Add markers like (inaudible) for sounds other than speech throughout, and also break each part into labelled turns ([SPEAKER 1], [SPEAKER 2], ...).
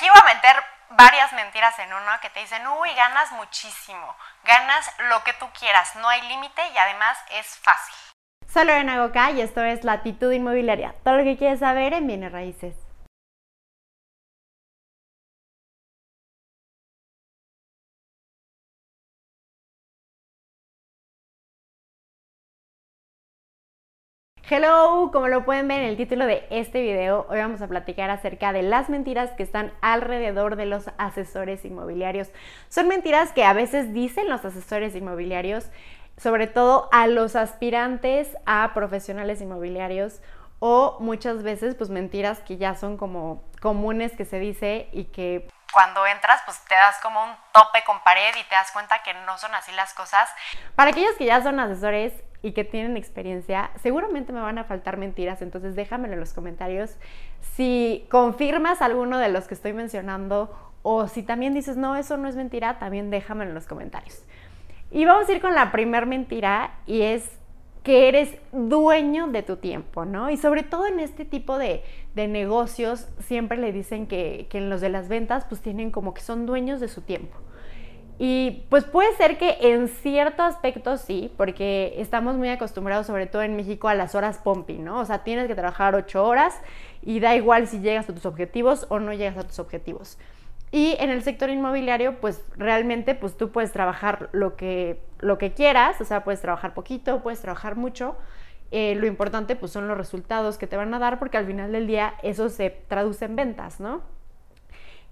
[SPEAKER 1] aquí voy a meter varias mentiras en uno que te dicen, uy, ganas muchísimo, ganas lo que tú quieras, no hay límite y además es fácil.
[SPEAKER 2] Soy Lorena Goca y esto es Latitud Inmobiliaria, todo lo que quieres saber en bienes raíces. Hello, como lo pueden ver en el título de este video, hoy vamos a platicar acerca de las mentiras que están alrededor de los asesores inmobiliarios. Son mentiras que a veces dicen los asesores inmobiliarios, sobre todo a los aspirantes a profesionales inmobiliarios o muchas veces pues mentiras que ya son como comunes que se dice y que
[SPEAKER 1] cuando entras, pues te das como un tope con pared y te das cuenta que no son así las cosas.
[SPEAKER 2] Para aquellos que ya son asesores y que tienen experiencia, seguramente me van a faltar mentiras, entonces déjamelo en los comentarios si confirmas alguno de los que estoy mencionando o si también dices, no, eso no es mentira, también déjamelo en los comentarios. Y vamos a ir con la primer mentira y es que eres dueño de tu tiempo, ¿no? Y sobre todo en este tipo de, negocios siempre le dicen que, que, en los de las ventas pues tienen como que son dueños de su tiempo. Y pues puede ser que en cierto aspecto sí, porque estamos muy acostumbrados, sobre todo en México, a las horas pompi, ¿no? O sea, tienes que trabajar ocho horas y da igual si llegas a tus objetivos o no llegas a tus objetivos. Y en el sector inmobiliario, pues realmente pues tú puedes trabajar lo que, lo que quieras, o sea, puedes trabajar poquito, puedes trabajar mucho. Eh, lo importante pues son los resultados que te van a dar porque al final del día eso se traduce en ventas, ¿no?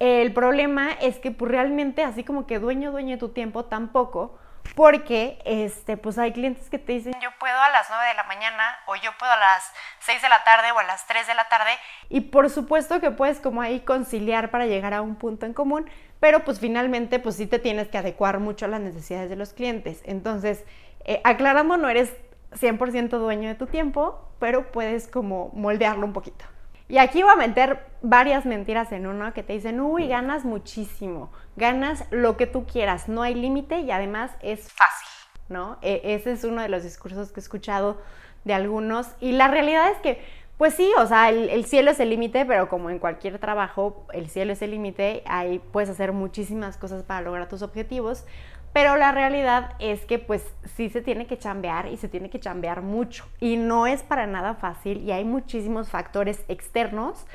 [SPEAKER 2] El problema es que pues realmente así como que dueño, dueño de tu tiempo tampoco, porque este, pues hay clientes que te dicen,
[SPEAKER 1] yo puedo a las 9 de la mañana o yo puedo a las 6 de la tarde o a las 3 de la tarde.
[SPEAKER 2] Y por supuesto que puedes como ahí conciliar para llegar a un punto en común, pero pues finalmente pues sí te tienes que adecuar mucho a las necesidades de los clientes. Entonces, eh, aclarando, no eres 100% dueño de tu tiempo, pero puedes como moldearlo un poquito. Y aquí voy a meter varias mentiras en uno que te dicen, uy, ganas muchísimo, ganas lo que tú quieras, no hay límite y además es fácil, ¿no? E ese es uno de los discursos que he escuchado de algunos. Y la realidad es que, pues sí, o sea, el, el cielo es el límite, pero como en cualquier trabajo, el cielo es el límite, ahí puedes hacer muchísimas cosas para lograr tus objetivos, pero la realidad es que pues sí se tiene que chambear y se tiene que chambear mucho. Y no es para nada fácil y hay muchísimos factores externos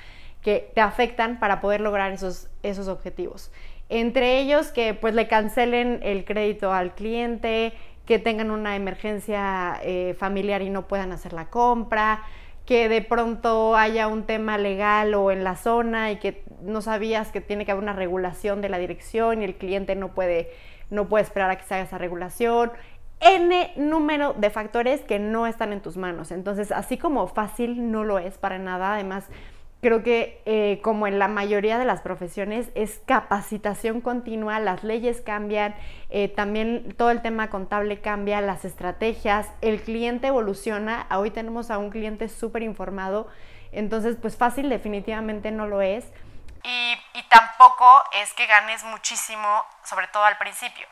[SPEAKER 2] que te afectan para poder lograr esos, esos objetivos. Entre ellos que pues le cancelen el crédito al cliente, que tengan una emergencia eh, familiar y no puedan hacer la compra, que de pronto haya un tema legal o en la zona y que no sabías que tiene que haber una regulación de la dirección y el cliente no puede no puedes esperar a que se haga esa regulación, N número de factores que no están en tus manos. Entonces, así como fácil no lo es para nada, además creo que eh, como en la mayoría de las profesiones es capacitación continua, las leyes cambian, eh, también todo el tema contable cambia, las estrategias, el cliente evoluciona, hoy tenemos a un cliente súper informado, entonces pues fácil definitivamente no lo es.
[SPEAKER 1] Y, y tampoco es que ganes muchísimo, sobre todo al principio.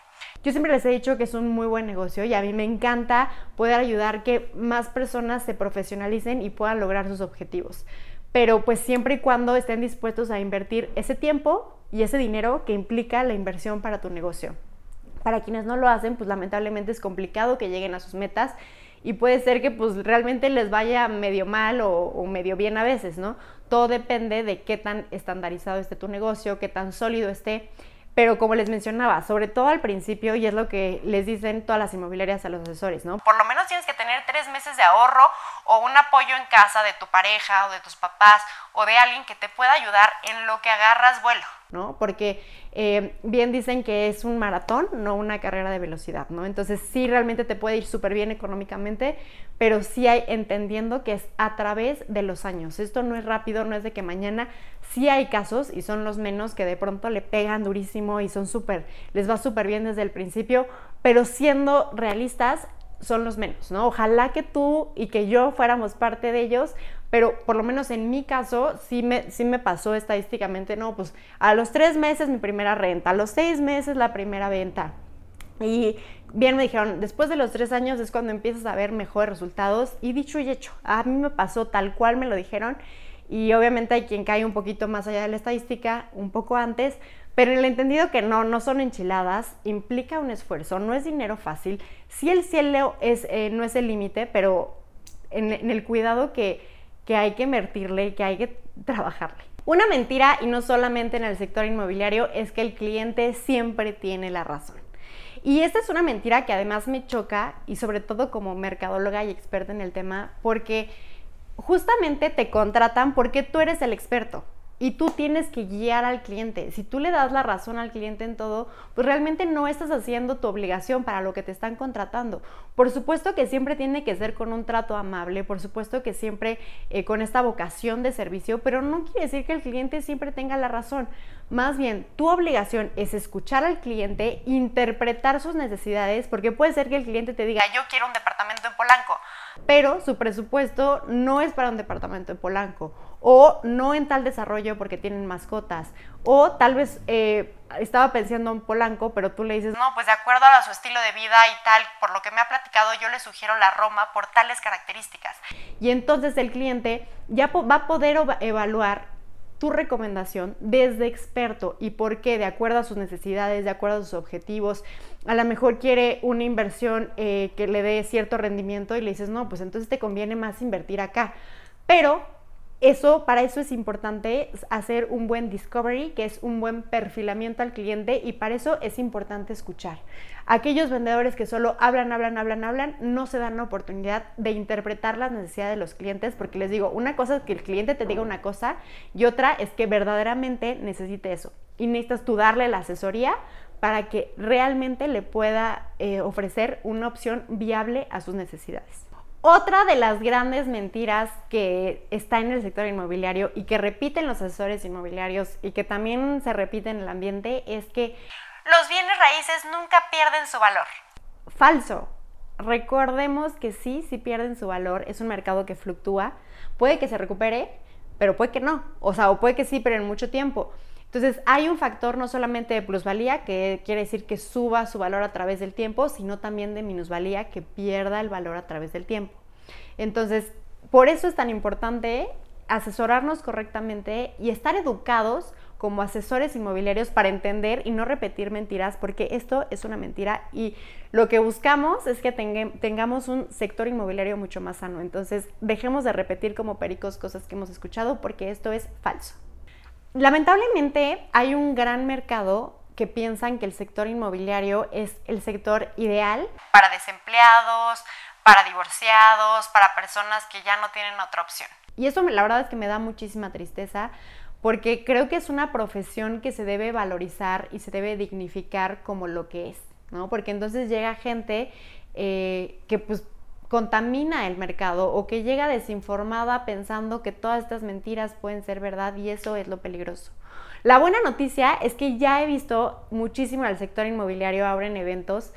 [SPEAKER 2] Yo siempre les he dicho que es un muy buen negocio y a mí me encanta poder ayudar que más personas se profesionalicen y puedan lograr sus objetivos. Pero pues siempre y cuando estén dispuestos a invertir ese tiempo y ese dinero que implica la inversión para tu negocio. Para quienes no lo hacen, pues lamentablemente es complicado que lleguen a sus metas y puede ser que pues realmente les vaya medio mal o, medio bien a veces, ¿no? Todo depende de qué tan estandarizado esté tu negocio, qué tan sólido esté. Pero como les mencionaba, sobre todo al principio, y es lo que les dicen todas las inmobiliarias a los asesores, ¿no?
[SPEAKER 1] Por lo menos tienes que tener tres meses de ahorro o un apoyo en casa de tu pareja o de tus papás o de alguien que te pueda ayudar en lo que agarras vuelo.
[SPEAKER 2] ¿no? Porque eh, bien dicen que es un maratón, no una carrera de velocidad, ¿no? Entonces sí realmente te puede ir súper bien económicamente, pero sí hay entendiendo que es a través de los años. Esto no es rápido, no es de que mañana sí hay casos y son los menos que de pronto le pegan durísimo y son súper, les va súper bien desde el principio, pero siendo realistas, son los menos, ¿no? Ojalá que tú y que yo fuéramos parte de ellos, pero por lo menos en mi caso sí me, sí me pasó estadísticamente, no, pues a los tres meses mi primera renta, a los seis meses la primera venta. Y bien me dijeron, después de los tres años es cuando empiezas a ver mejores resultados y dicho y hecho, a mí me pasó tal cual me lo dijeron y obviamente hay quien cae un poquito más allá de la estadística, un poco antes, pero en el entendido que no, no son enchiladas, implica un esfuerzo, no es dinero fácil. Sí el cielo es, eh, no es el límite, pero en, en, el cuidado que, que hay que invertirle, que hay que trabajarle. Una mentira, y no solamente en el sector inmobiliario, es que el cliente siempre tiene la razón. Y esta es una mentira que además me choca, y sobre todo como mercadóloga y experta en el tema, porque justamente te contratan porque tú eres el experto y tú tienes que guiar al cliente. Si tú le das la razón al cliente en todo, pues realmente no estás haciendo tu obligación para lo que te están contratando. Por supuesto que siempre tiene que ser con un trato amable, por supuesto que siempre eh, con esta vocación de servicio, pero no quiere decir que el cliente siempre tenga la razón. Más bien, tu obligación es escuchar al cliente, interpretar sus necesidades, porque puede ser que el cliente te diga,
[SPEAKER 1] yo quiero un departamento en Polanco,
[SPEAKER 2] pero su presupuesto no es para un departamento en Polanco o no en tal desarrollo porque tienen mascotas, o tal vez eh, estaba pensando en Polanco, pero tú le dices,
[SPEAKER 1] no, pues de acuerdo a su estilo de vida y tal, por lo que me ha platicado, yo le sugiero la Roma por tales características.
[SPEAKER 2] Y entonces el cliente ya va a poder evaluar tu recomendación desde experto y por qué, de acuerdo a sus necesidades, de acuerdo a sus objetivos. A lo mejor quiere una inversión eh, que le dé cierto rendimiento y le dices, no, pues entonces te conviene más invertir acá. Pero eso, para eso es importante hacer un buen discovery, que es un buen perfilamiento al cliente y para eso es importante escuchar. Aquellos vendedores que solo hablan, hablan, hablan, hablan, no se dan la oportunidad de interpretar las necesidades de los clientes, porque les digo, una cosa es que el cliente te diga una cosa y otra es que verdaderamente necesite eso. Y necesitas tú darle la asesoría para que realmente le pueda eh, ofrecer una opción viable a sus necesidades. Otra de las grandes mentiras que está en el sector inmobiliario y que repiten los asesores inmobiliarios y que también se repite en el ambiente es que
[SPEAKER 1] los bienes raíces nunca pierden su valor.
[SPEAKER 2] Falso. Recordemos que sí, sí pierden su valor. Es un mercado que fluctúa. Puede que se recupere, pero puede que no. O sea, o puede que sí, pero en mucho tiempo. Entonces, hay un factor no solamente de plusvalía, que quiere decir que suba su valor a través del tiempo, sino también de minusvalía, que pierda el valor a través del tiempo. Entonces, por eso es tan importante asesorarnos correctamente y estar educados como asesores inmobiliarios para entender y no repetir mentiras, porque esto es una mentira y lo que buscamos es que tengamos un sector inmobiliario mucho más sano. Entonces, dejemos de repetir como pericos cosas que hemos escuchado porque esto es falso. Lamentablemente hay un gran mercado que piensan que el sector inmobiliario es el sector ideal
[SPEAKER 1] para desempleados, para divorciados, para personas que ya no tienen otra opción.
[SPEAKER 2] Y eso la verdad es que me da muchísima tristeza porque creo que es una profesión que se debe valorizar y se debe dignificar como lo que es, ¿no? Porque entonces llega gente eh, que pues contamina el mercado o que llega desinformada pensando que todas estas mentiras pueden ser verdad y eso es lo peligroso. La buena noticia es que ya he visto muchísimo al sector inmobiliario ahora en eventos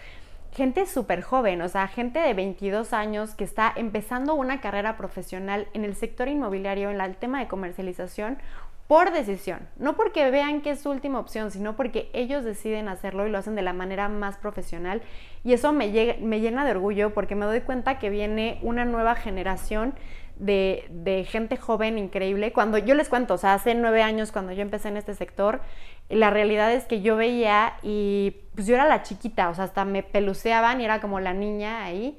[SPEAKER 2] gente súper joven, o sea, gente de 22 años que está empezando una carrera profesional en el sector inmobiliario, en el tema de comercialización, por decisión, no porque vean que es su última opción, sino porque ellos deciden hacerlo y lo hacen de la manera más profesional. Y eso me, me llena de orgullo porque me doy cuenta que viene una nueva generación de, de, gente joven increíble. Cuando yo les cuento, o sea, hace nueve años cuando yo empecé en este sector, la realidad es que yo veía y pues yo era la chiquita, o sea, hasta me peluceaban y era como la niña ahí,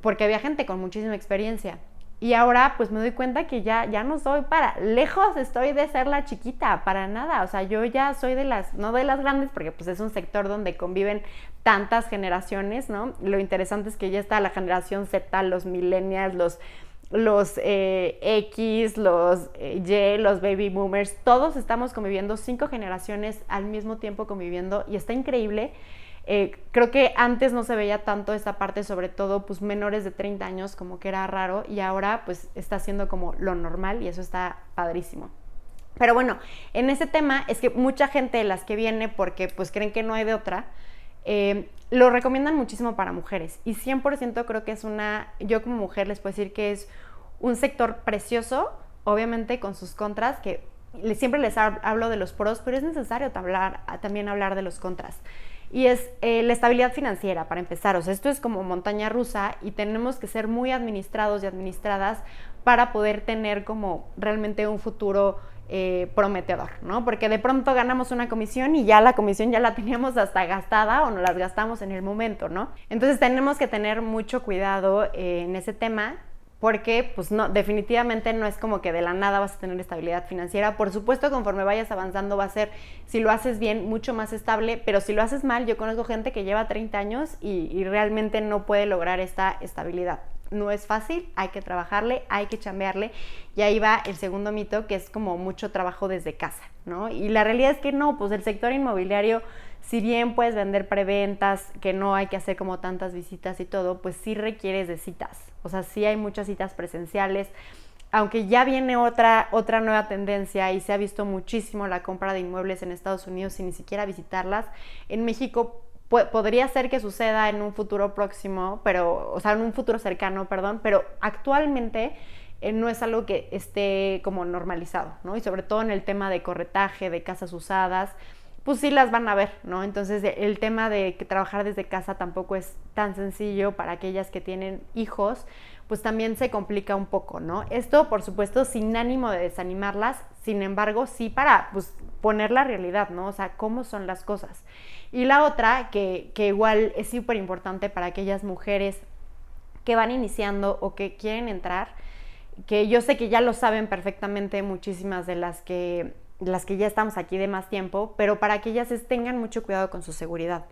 [SPEAKER 2] porque había gente con muchísima experiencia. Y ahora pues me doy cuenta que ya, ya no soy para, lejos estoy de ser la chiquita, para nada. O sea, yo ya soy de las, no de las grandes, porque pues es un sector donde conviven tantas generaciones, ¿no? Lo interesante es que ya está la generación Z, los millennials, los, los eh, X, los eh, Y, los baby boomers, todos estamos conviviendo, cinco generaciones al mismo tiempo conviviendo y está increíble. Eh, creo que antes no se veía tanto esta parte, sobre todo pues menores de 30 años, como que era raro y ahora pues está siendo como lo normal y eso está padrísimo. Pero bueno, en ese tema es que mucha gente de las que viene porque pues creen que no hay de otra, eh, lo recomiendan muchísimo para mujeres y 100% creo que es una, yo como mujer les puedo decir que es un sector precioso, obviamente con sus contras, que siempre les hablo de los pros, pero es necesario también hablar de los contras y es eh, la estabilidad financiera, para empezar. O sea, esto es como montaña rusa y tenemos que ser muy administrados y administradas para poder tener como realmente un futuro eh, prometedor, ¿no? Porque de pronto ganamos una comisión y ya la comisión ya la (laughs) teníamos hasta gastada o nos las gastamos en el momento, ¿no? Entonces tenemos que tener mucho cuidado eh, en ese tema porque pues no, definitivamente no es como que de la nada vas a tener estabilidad financiera. Por supuesto, conforme vayas avanzando va a ser, si lo haces bien, mucho más estable, pero si lo haces mal, yo conozco gente que lleva 30 años y, realmente no puede lograr esta estabilidad. No es fácil, hay que trabajarle, hay que chambearle. Y ahí va el segundo mito, que es como mucho trabajo desde casa, ¿no? Y la realidad es que no, pues el sector inmobiliario si bien puedes vender preventas, que no hay que hacer como tantas visitas y todo, pues sí requieres de citas. O sea, sí hay muchas citas presenciales. Aunque ya viene otra, otra nueva tendencia y se ha visto muchísimo la compra de inmuebles en Estados Unidos sin ni siquiera visitarlas, en México podría ser que suceda en un futuro próximo, pero, o sea, en un futuro cercano, perdón, pero actualmente eh, no es algo que esté como normalizado, ¿no? Y sobre todo en el tema de corretaje, de casas usadas, pues sí las van a ver, ¿no? Entonces el tema de que trabajar desde casa tampoco es tan sencillo para aquellas que tienen hijos, pues también se complica un poco, ¿no? Esto, por supuesto, sin ánimo de desanimarlas, sin embargo, sí para pues, poner la realidad, ¿no? O sea, cómo son las cosas. Y la otra, que, que igual es súper importante para aquellas mujeres que van iniciando o que quieren entrar, que yo sé que ya lo saben perfectamente muchísimas de las que las que ya estamos aquí de más tiempo, pero para que ellas tengan mucho cuidado con su seguridad.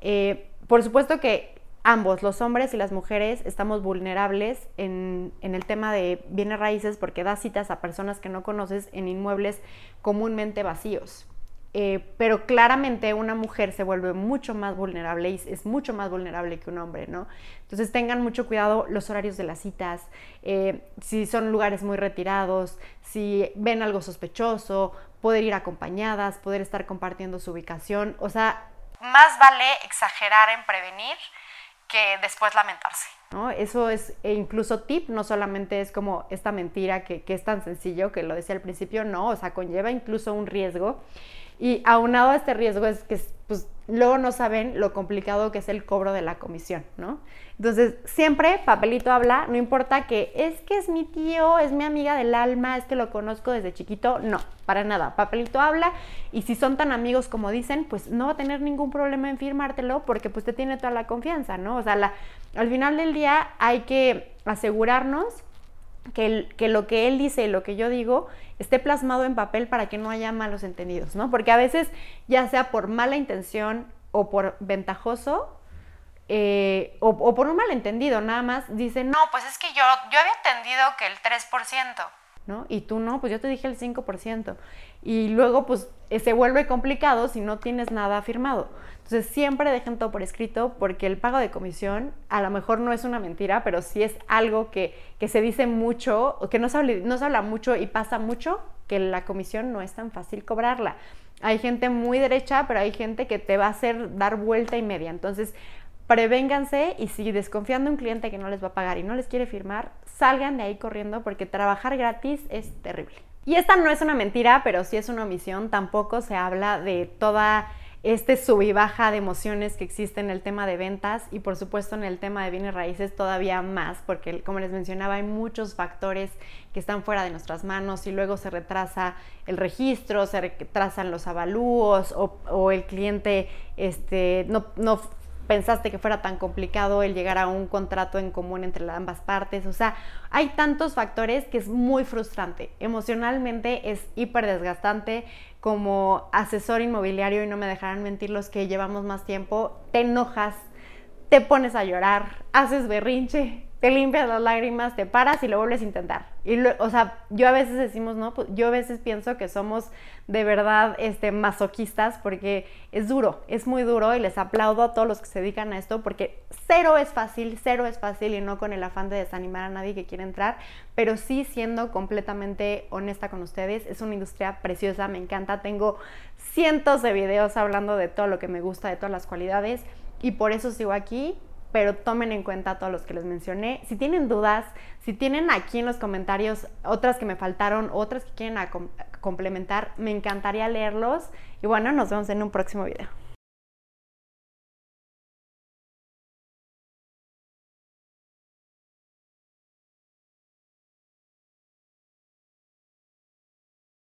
[SPEAKER 2] Eh, por supuesto que ambos, los hombres y las mujeres, estamos vulnerables en, en, el tema de bienes raíces porque das citas a personas que no conoces en inmuebles comúnmente vacíos. Eh, pero claramente una mujer se vuelve mucho más vulnerable y es mucho más vulnerable que un hombre, ¿no? Entonces tengan mucho cuidado los horarios de las citas, eh, si son lugares muy retirados, si ven algo sospechoso, poder ir acompañadas, poder estar compartiendo su ubicación, o sea...
[SPEAKER 1] Más vale exagerar en prevenir que después lamentarse.
[SPEAKER 2] ¿no? Eso es e incluso tip, no solamente es como esta mentira que, que es tan sencillo que lo decía al principio, no, o sea, conlleva incluso un riesgo. Y aunado a este riesgo es que pues, luego no saben lo complicado que es el cobro de la comisión, ¿no? Entonces, siempre papelito habla, no importa que es que es mi tío, es mi amiga del alma, es que lo conozco desde chiquito, no, para nada. Papelito habla y si son tan amigos como dicen, pues no va a tener ningún problema en firmártelo porque pues te tiene toda la confianza, ¿no? O sea, al final del día hay que asegurarnos que, lo que él dice y lo que yo digo esté plasmado en papel para que no haya malos entendidos, ¿no? Porque a veces, ya sea por mala intención o por ventajoso, eh, o, por un malentendido, nada más dicen,
[SPEAKER 1] no, pues es que yo, yo había entendido que el 3%.
[SPEAKER 2] ¿no? Y tú no, pues yo te dije el 5%. Y luego, pues eh, se vuelve complicado si no tienes nada firmado. Entonces, siempre dejen todo por escrito porque el pago de comisión a lo mejor no es una mentira, pero sí es algo que, que se dice mucho, o que no se, habla, no se habla mucho y pasa mucho, que la comisión no es tan fácil cobrarla. Hay gente muy derecha, pero hay gente que te va a hacer dar vuelta y media. Entonces, prevénganse y si desconfían de un cliente que no les va a pagar y no les quiere firmar, salgan de ahí corriendo porque trabajar gratis es terrible. Y esta no es una mentira, pero sí es una omisión. Tampoco se habla de toda este sub y baja de emociones que existe en el tema de ventas y por supuesto en el tema de bienes raíces todavía más, porque como les mencionaba hay muchos factores que están fuera de nuestras manos y luego se retrasa el registro, se retrasan los avalúos o, el cliente este, no, no pensaste que fuera tan complicado el llegar a un contrato en común entre ambas partes. O sea, hay tantos factores que es muy frustrante. Emocionalmente es hiper desgastante. Como asesor inmobiliario, y no me dejarán mentir los que llevamos más tiempo, te enojas, te pones a llorar, haces berrinche, te limpias las lágrimas, te paras y lo vuelves a intentar. Y o sea, yo a veces decimos, no, pues yo a veces pienso que somos de verdad este, masoquistas porque es duro, es muy duro y les aplaudo a todos los que se dedican a esto porque cero es fácil, cero es fácil y no con el afán de desanimar a nadie que quiera entrar, pero sí siendo completamente honesta con ustedes, es una industria preciosa, me encanta, tengo cientos de videos hablando de todo lo que me gusta, de todas las cualidades y por eso sigo aquí pero tomen en cuenta todos los que les mencioné. Si tienen dudas, si tienen aquí en los comentarios otras que me faltaron, otras que quieren complementar, me encantaría leerlos. Y bueno, nos vemos en un próximo video.